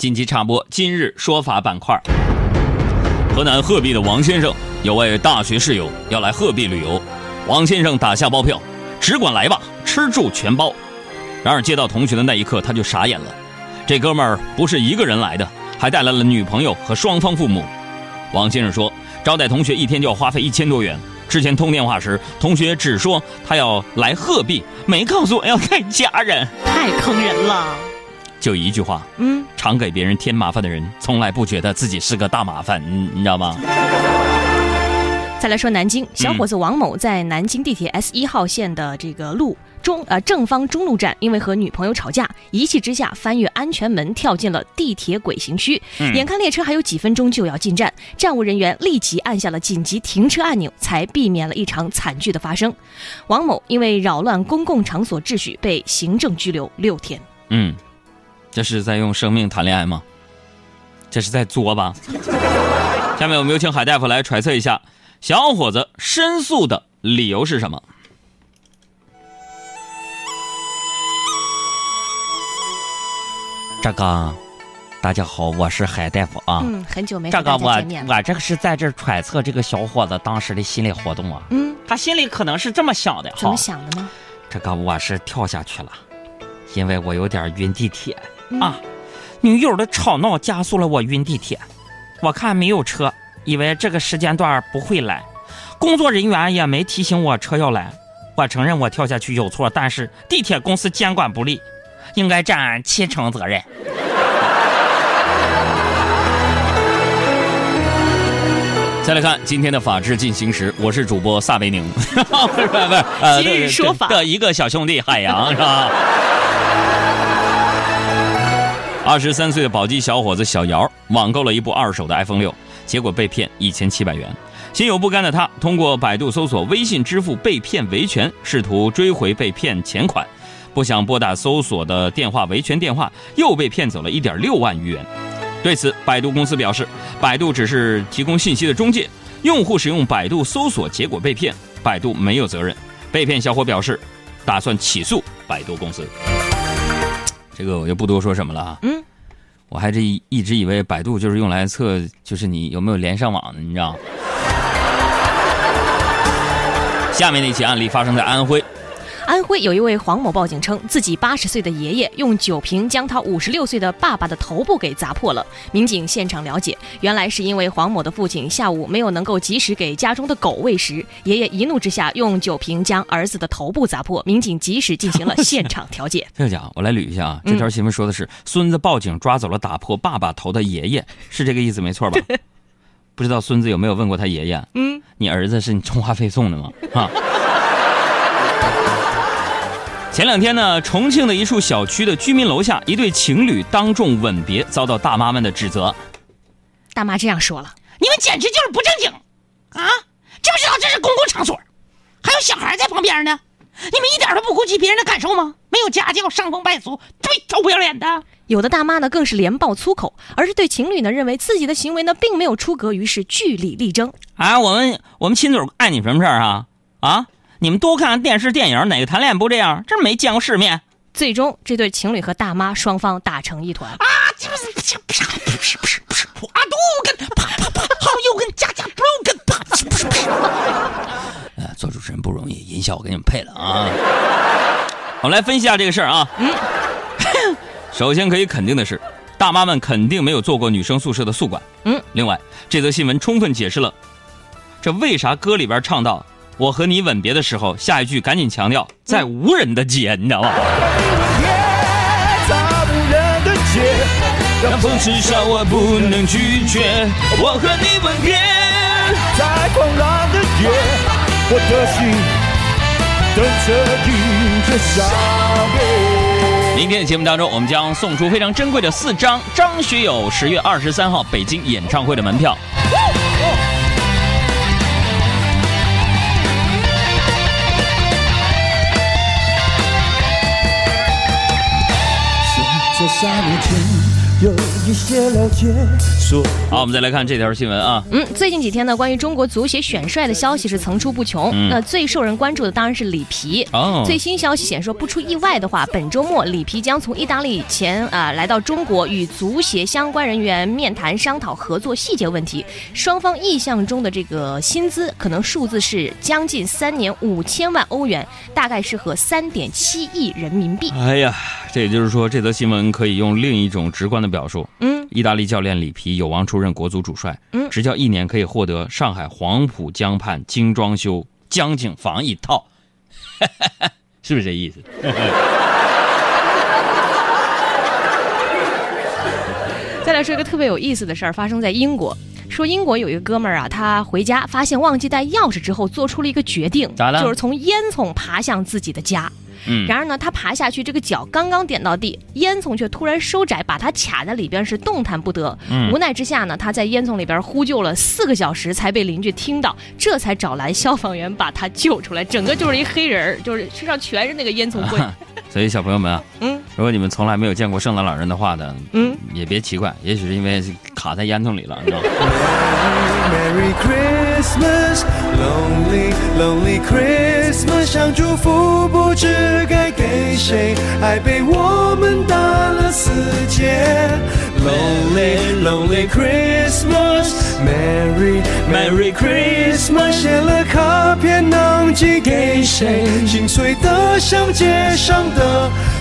紧急插播今日说法板块。河南鹤壁的王先生有位大学室友要来鹤壁旅游，王先生打下包票，只管来吧，吃住全包。然而接到同学的那一刻，他就傻眼了。这哥们儿不是一个人来的，还带来了女朋友和双方父母。王先生说，招待同学一天就要花费一千多元。之前通电话时，同学只说他要来鹤壁，没告诉我要带家人，太坑人了。就一句话，嗯，常给别人添麻烦的人，从来不觉得自己是个大麻烦，你你知道吗？再来说南京，小伙子王某在南京地铁 S 一号线的这个路中呃正方中路站，因为和女朋友吵架，一气之下翻越安全门，跳进了地铁轨行区。眼看列车还有几分钟就要进站，站务人员立即按下了紧急停车按钮，才避免了一场惨剧的发生。王某因为扰乱公共场所秩序，被行政拘留六天。嗯，这是在用生命谈恋爱吗？这是在作吧？下面我们有请海大夫来揣测一下。小伙子申诉的理由是什么？这个，大家好，我是海大夫啊。嗯，很久没这个我我这个是在这揣测这个小伙子当时的心理活动啊。嗯，他心里可能是这么想的。怎么想的呢？这个我是跳下去了，因为我有点晕地铁啊。女友的吵闹加速了我晕地铁，我看没有车。以为这个时间段不会来，工作人员也没提醒我车要来。我承认我跳下去有错，但是地铁公司监管不力，应该占七成责任。再来看今天的法治进行时，我是主播撒贝宁，不是不是，今日说法的一个小兄弟海洋是吧？二十三岁的宝鸡小伙子小姚网购了一部二手的 iPhone 六。结果被骗一千七百元，心有不甘的他通过百度搜索“微信支付被骗维权”，试图追回被骗钱款，不想拨打搜索的电话维权电话，又被骗走了一点六万余元。对此，百度公司表示，百度只是提供信息的中介，用户使用百度搜索结果被骗，百度没有责任。被骗小伙表示，打算起诉百度公司。这个我就不多说什么了啊。嗯。我还这一直以为百度就是用来测，就是你有没有连上网的，你知道？下面那起案例发生在安徽。安徽有一位黄某报警称，自己八十岁的爷爷用酒瓶将他五十六岁的爸爸的头部给砸破了。民警现场了解，原来是因为黄某的父亲下午没有能够及时给家中的狗喂食，爷爷一怒之下用酒瓶将儿子的头部砸破。民警及时进行了现场调解。这个讲，我来捋一下啊。这条新闻说的是孙子报警抓走了打破爸爸头的爷爷，是这个意思没错吧？不知道孙子有没有问过他爷爷？嗯，你儿子是你充话费送的吗？啊？前两天呢，重庆的一处小区的居民楼下，一对情侣当众吻别，遭到大妈们的指责。大妈这样说了：“你们简直就是不正经啊！知不知道这是公共场所，还有小孩在旁边呢？你们一点都不顾及别人的感受吗？没有家教，伤风败俗，最，臭不要脸的！”有的大妈呢，更是连爆粗口，而是对情侣呢，认为自己的行为呢，并没有出格，于是据理力争。啊，我们我们亲嘴碍你什么事儿啊？啊？你们多看看电视电影，哪个谈恋爱不这样？真没见过世面。最终，这对情侣和大妈双方打成一团。啊！就是不是不是不是不是不是啊！都跟啪啪啪，好友跟家家不跟啪不是不是。呃，做主持人不容易，音效我给你们配了啊。我们来分析一下这个事儿啊。嗯。首先可以肯定的是，大妈们肯定没有做过女生宿舍的宿管。嗯。另外，这则新闻充分解释了，这为啥歌里边唱到。我和你吻别的时候，下一句赶紧强调在无人的街，你知道吗？让风痴笑，我不能拒绝。我和你吻别，在狂乱的夜，我的心等着迎着伤悲。明天的节目当中，我们将送出非常珍贵的四张张学友十月二十三号北京演唱会的门票。好，我们再来看这条新闻啊。嗯，最近几天呢，关于中国足协选帅的消息是层出不穷。嗯那最受人关注的当然是里皮。哦最新消息显示，不出意外的话，本周末里皮将从意大利前啊、来到中国，与足协相关人员面谈商讨合作细节问题。双方意向中的这个薪资可能数字是将近三年五千万欧元，大概是合三点七亿人民币。哎呀，这也就是说，这则新闻可以用另一种直观的表述：嗯，意大利教练里皮有望出任国足主帅，嗯执教一年可以获得上海黄浦江畔精装修江景房一套，是不是这意思？再来说一个特别有意思的事儿，发生在英国。说英国有一个哥们儿啊，他回家发现忘记带钥匙之后，做出了一个决定，咋了就是从烟囱爬向自己的家。嗯，然而呢，他爬下去，这个脚刚刚点到地，烟囱却突然收窄，把他卡在里边，是动弹不得。嗯无奈之下呢，他在烟囱里边呼救了四个小时，才被邻居听到，这才找来消防员把他救出来。整个就是一黑人，就是身上全是那个烟囱灰。所以小朋友们啊，嗯如果你们从来没有见过圣诞老人的话呢，嗯，也别奇怪，也许是因为卡在烟囱里了，你知道吗？Merry Christmas, lonely Christmas，想祝福不知该给谁，爱被我们打了死结。Lonely lonely Christmas, Merry Merry Christmas，写了卡片能寄给谁？心碎的像街上的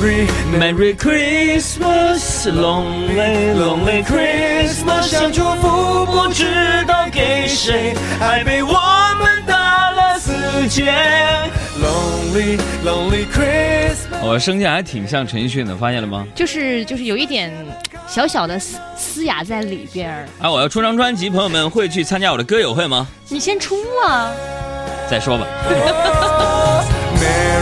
Merry Merry Christmas, lonely lonely Christmas，想祝福不知道给谁，爱被我们打了死结。Lonely lonely Christmas。我声线还挺像陈奕迅的，发现了吗？就是就是有一点小小的嘶嘶哑在里边儿。啊，我要出张专辑，朋友们会去参加我的歌友会吗？你先出啊！再说吧。